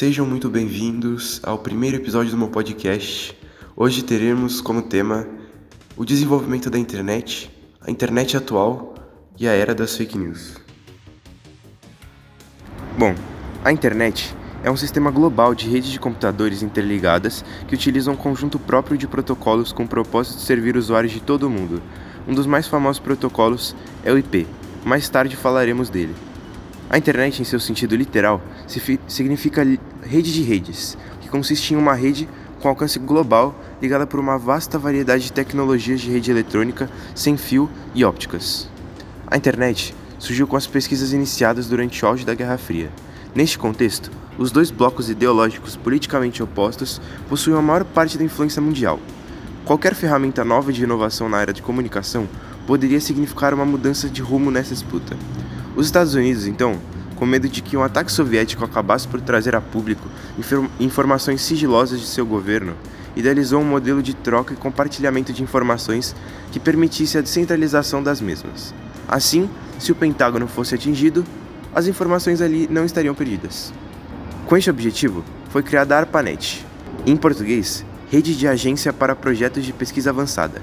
Sejam muito bem-vindos ao primeiro episódio do meu podcast. Hoje teremos como tema o desenvolvimento da internet, a internet atual e a era das fake news. Bom, a internet é um sistema global de redes de computadores interligadas que utilizam um conjunto próprio de protocolos com o propósito de servir usuários de todo o mundo. Um dos mais famosos protocolos é o IP. Mais tarde falaremos dele. A internet, em seu sentido literal, significa rede de redes, que consiste em uma rede com alcance global ligada por uma vasta variedade de tecnologias de rede eletrônica, sem fio e ópticas. A internet surgiu com as pesquisas iniciadas durante o auge da Guerra Fria. Neste contexto, os dois blocos ideológicos politicamente opostos possuem a maior parte da influência mundial. Qualquer ferramenta nova de inovação na área de comunicação poderia significar uma mudança de rumo nessa disputa. Os Estados Unidos, então, com medo de que um ataque soviético acabasse por trazer a público informações sigilosas de seu governo, idealizou um modelo de troca e compartilhamento de informações que permitisse a descentralização das mesmas. Assim, se o Pentágono fosse atingido, as informações ali não estariam perdidas. Com este objetivo, foi criada a ARPANET, em português, Rede de Agência para Projetos de Pesquisa Avançada.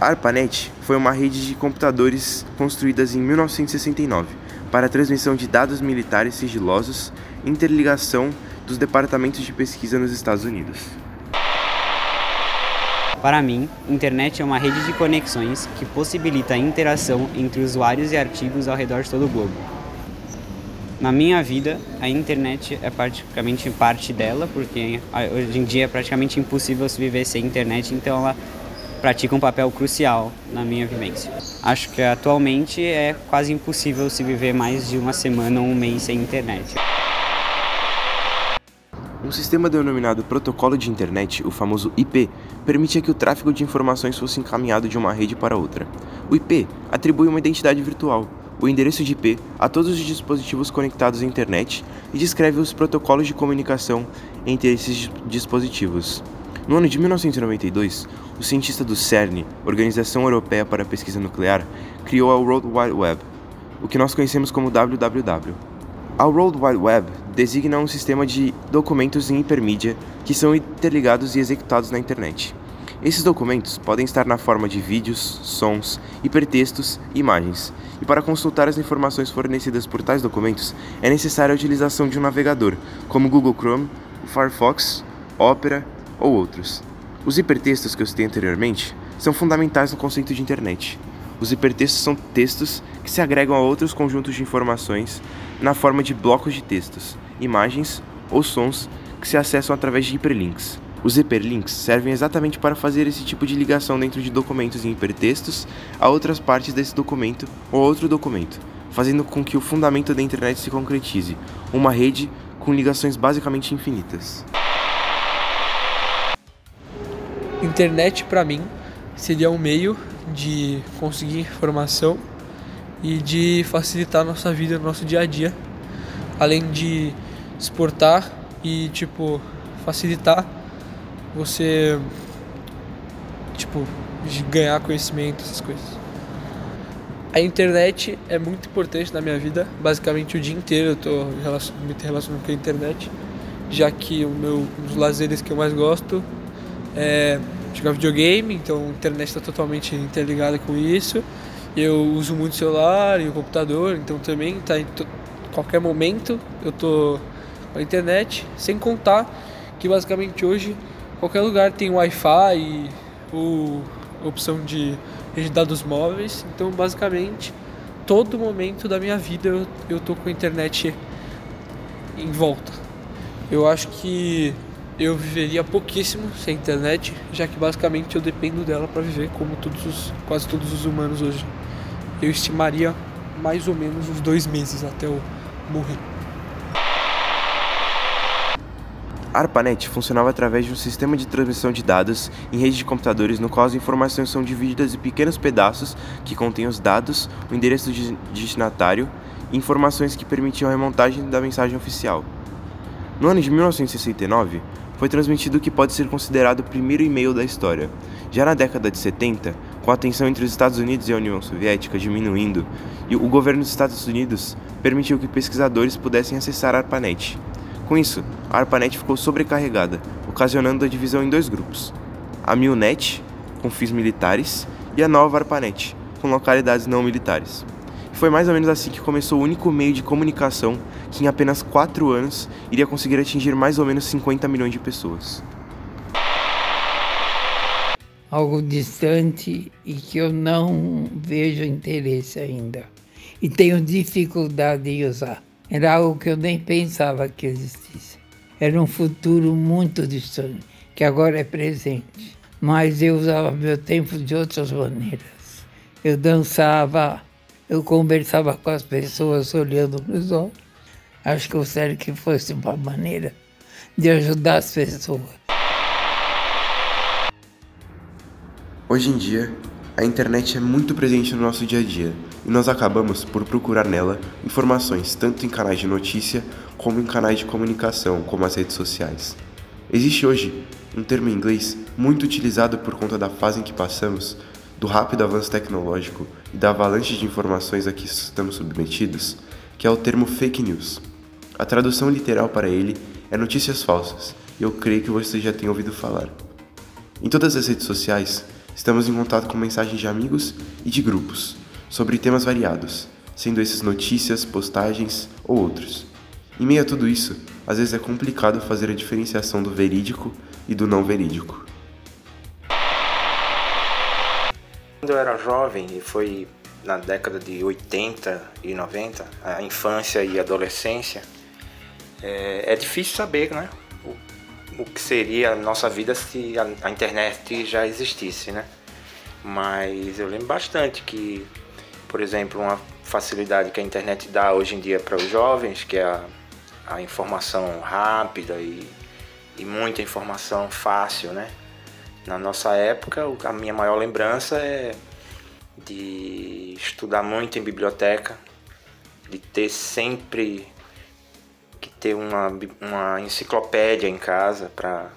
ARPANET foi uma rede de computadores construídas em 1969 para a transmissão de dados militares sigilosos e interligação dos departamentos de pesquisa nos Estados Unidos. Para mim, internet é uma rede de conexões que possibilita a interação entre usuários e artigos ao redor de todo o globo. Na minha vida, a internet é praticamente parte dela, porque hoje em dia é praticamente impossível se viver sem internet, então ela pratica um papel crucial na minha vivência. Acho que atualmente é quase impossível se viver mais de uma semana ou um mês sem internet. Um sistema denominado Protocolo de Internet, o famoso IP, permitia que o tráfego de informações fosse encaminhado de uma rede para outra. O IP atribui uma identidade virtual, o endereço de IP, a todos os dispositivos conectados à internet e descreve os protocolos de comunicação entre esses dispositivos. No ano de 1992, o cientista do CERN, Organização Europeia para a Pesquisa Nuclear, criou a World Wide Web, o que nós conhecemos como WWW. A World Wide Web designa um sistema de documentos em hipermídia que são interligados e executados na internet. Esses documentos podem estar na forma de vídeos, sons, hipertextos e imagens, e para consultar as informações fornecidas por tais documentos é necessária a utilização de um navegador, como Google Chrome, Firefox, Opera ou outros. Os hipertextos que eu citei anteriormente são fundamentais no conceito de internet. Os hipertextos são textos que se agregam a outros conjuntos de informações na forma de blocos de textos, imagens ou sons que se acessam através de hiperlinks. Os hiperlinks servem exatamente para fazer esse tipo de ligação dentro de documentos em hipertextos a outras partes desse documento ou outro documento, fazendo com que o fundamento da internet se concretize, uma rede com ligações basicamente infinitas. Internet para mim seria um meio de conseguir informação e de facilitar nossa vida, nosso dia a dia, além de exportar e tipo facilitar você tipo ganhar conhecimento, essas coisas. A internet é muito importante na minha vida, basicamente o dia inteiro eu tô me relacionando com a internet, já que o meu, um dos lazeres que eu mais gosto é, jogar videogame, então a internet está totalmente interligada com isso. Eu uso muito o celular e o computador, então também está em qualquer momento eu tô com a internet, sem contar que basicamente hoje qualquer lugar tem Wi-Fi ou opção de rede de dados móveis, então basicamente todo momento da minha vida eu, eu tô com a internet em volta. Eu acho que eu viveria pouquíssimo sem internet, já que basicamente eu dependo dela para viver como todos os, quase todos os humanos hoje. Eu estimaria mais ou menos uns dois meses até eu morrer. A ARPANET funcionava através de um sistema de transmissão de dados em rede de computadores no qual as informações são divididas em pequenos pedaços que contêm os dados, o endereço do destinatário e informações que permitiam a remontagem da mensagem oficial. No ano de 1969, foi transmitido o que pode ser considerado o primeiro e-mail da história. Já na década de 70, com a tensão entre os Estados Unidos e a União Soviética diminuindo, o governo dos Estados Unidos permitiu que pesquisadores pudessem acessar a ARPANET. Com isso, a ARPANET ficou sobrecarregada, ocasionando a divisão em dois grupos: a MILNET, com fins militares, e a nova ARPANET, com localidades não militares. Foi mais ou menos assim que começou o único meio de comunicação que em apenas 4 anos iria conseguir atingir mais ou menos 50 milhões de pessoas. Algo distante e que eu não vejo interesse ainda. E tenho dificuldade de usar. Era algo que eu nem pensava que existisse. Era um futuro muito distante, que agora é presente. Mas eu usava meu tempo de outras maneiras. Eu dançava, eu conversava com as pessoas olhando nos olhos. Acho que eu gostaria que fosse uma maneira de ajudar as pessoas. Hoje em dia, a internet é muito presente no nosso dia a dia e nós acabamos por procurar nela informações tanto em canais de notícia como em canais de comunicação, como as redes sociais. Existe hoje um termo em inglês muito utilizado por conta da fase em que passamos, do rápido avanço tecnológico e da avalanche de informações a que estamos submetidos, que é o termo fake news. A tradução literal para ele é notícias falsas, e eu creio que você já tenha ouvido falar. Em todas as redes sociais, estamos em contato com mensagens de amigos e de grupos sobre temas variados, sendo esses notícias, postagens ou outros. Em meio a tudo isso, às vezes é complicado fazer a diferenciação do verídico e do não verídico. Quando eu era jovem, e foi na década de 80 e 90, a infância e adolescência, é, é difícil saber né, o, o, que seria a nossa vida se a, a, internet já existisse. Né? Mas eu lembro bastante que, por exemplo, uma facilidade que a internet dá hoje em dia para os jovens, que é a, a informação rápida e, e muita informação fácil, né? Na nossa época, a minha maior lembrança é de estudar muito em biblioteca, de ter sempre que ter uma, uma enciclopédia em casa para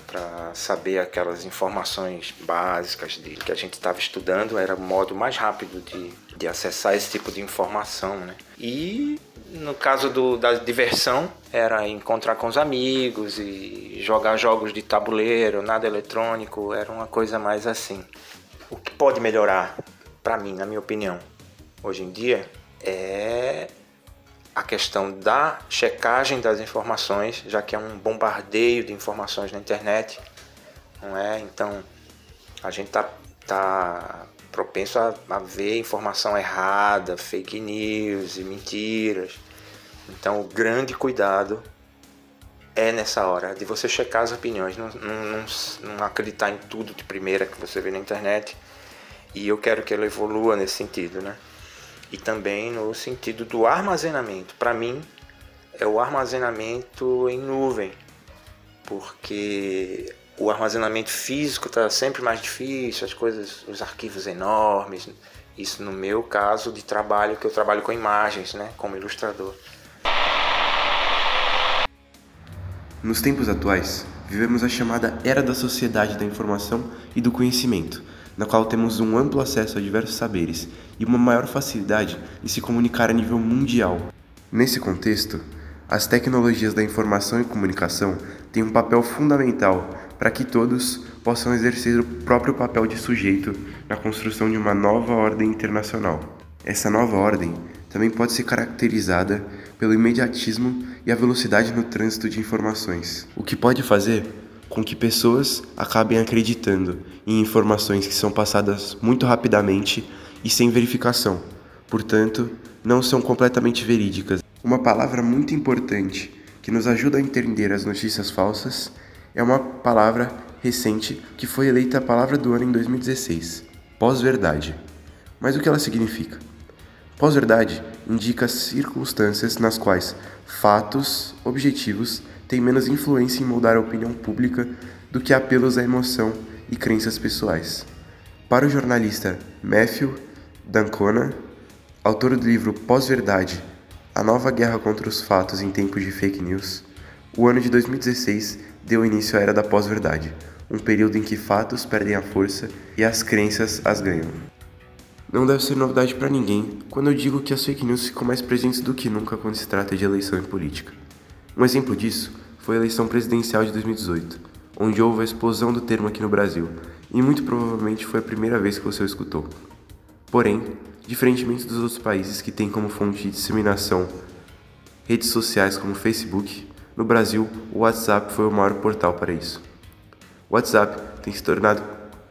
saber aquelas informações básicas de que a gente estava estudando, era o modo mais rápido de, de acessar esse tipo de informação. Né? E no caso do, da diversão, era encontrar com os amigos e jogar jogos de tabuleiro, nada eletrônico, era uma coisa mais assim. O que pode melhorar, para mim, na minha opinião, hoje em dia, é a questão da checagem das informações, já que é um bombardeio de informações na internet, não é? Então, a gente tá, tá propenso a, a ver informação errada, fake news e mentiras. Então, o grande cuidado é nessa hora de você checar as opiniões, não, não, não, acreditar em tudo de primeira que você vê na internet. E eu quero que ela evolua nesse sentido, né? E também no sentido do armazenamento. Para mim, é o armazenamento em nuvem, porque o armazenamento físico está sempre mais difícil, as coisas, os arquivos enormes. Isso no meu caso de trabalho, que eu trabalho com imagens, né, como ilustrador. Nos tempos atuais, vivemos a chamada era da sociedade da informação e do conhecimento, na qual temos um amplo acesso a diversos saberes e uma maior facilidade em se comunicar a nível mundial. Nesse contexto, as tecnologias da informação e comunicação têm um papel fundamental para que todos possam exercer o próprio papel de sujeito na construção de uma nova ordem internacional. Essa nova ordem também pode ser caracterizada pelo imediatismo e a velocidade no trânsito de informações, o que pode fazer com que pessoas acabem acreditando em informações que são passadas muito rapidamente e sem verificação, portanto, não são completamente verídicas. Uma palavra muito importante que nos ajuda a entender as notícias falsas é uma palavra recente que foi eleita a palavra do ano em 2016, pós-verdade. Mas o que ela significa? Pós-verdade indica circunstâncias nas quais fatos objetivos têm menos influência em moldar a opinião pública do que apelos à emoção e crenças pessoais. Para o jornalista Matthew Dancona, autor do livro Pós-Verdade A Nova Guerra contra os Fatos em Tempos de Fake News, o ano de 2016 deu início à era da pós-verdade, um período em que fatos perdem a força e as crenças as ganham. Não deve ser novidade para ninguém quando eu digo que as fake news ficam mais presentes do que nunca quando se trata de eleição e política. Um exemplo disso foi a eleição presidencial de 2018, onde houve a explosão do termo aqui no Brasil, e muito provavelmente foi a primeira vez que você o escutou. Porém, diferentemente dos outros países que têm como fonte de disseminação redes sociais como Facebook, no Brasil o WhatsApp foi o maior portal para isso. O WhatsApp tem se tornado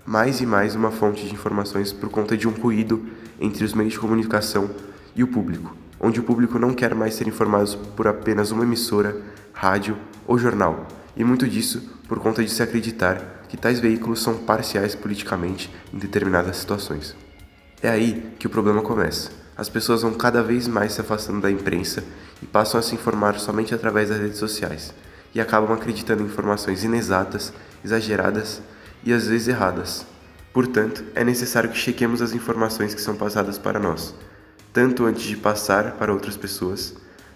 mais e mais uma fonte de informações por conta de um ruído entre os meios de comunicação e o público, onde o público não quer mais ser informado por apenas uma emissora, rádio ou jornal, e muito disso por conta de se acreditar que tais veículos são parciais politicamente em determinadas situações. É aí que o problema começa. As pessoas vão cada vez mais se afastando da imprensa e passam a se informar somente através das redes sociais, e acabam acreditando em informações inexatas, exageradas e às vezes erradas. Portanto, é necessário que chequemos as informações que são passadas para nós, tanto antes de passar para outras pessoas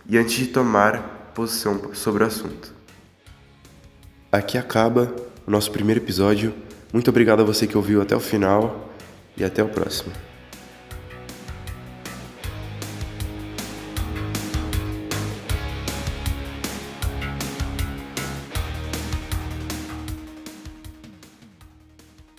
e antes de tomar posição sobre o assunto. Aqui acaba o nosso primeiro episódio. Muito obrigado a você que ouviu até o final e até o próximo.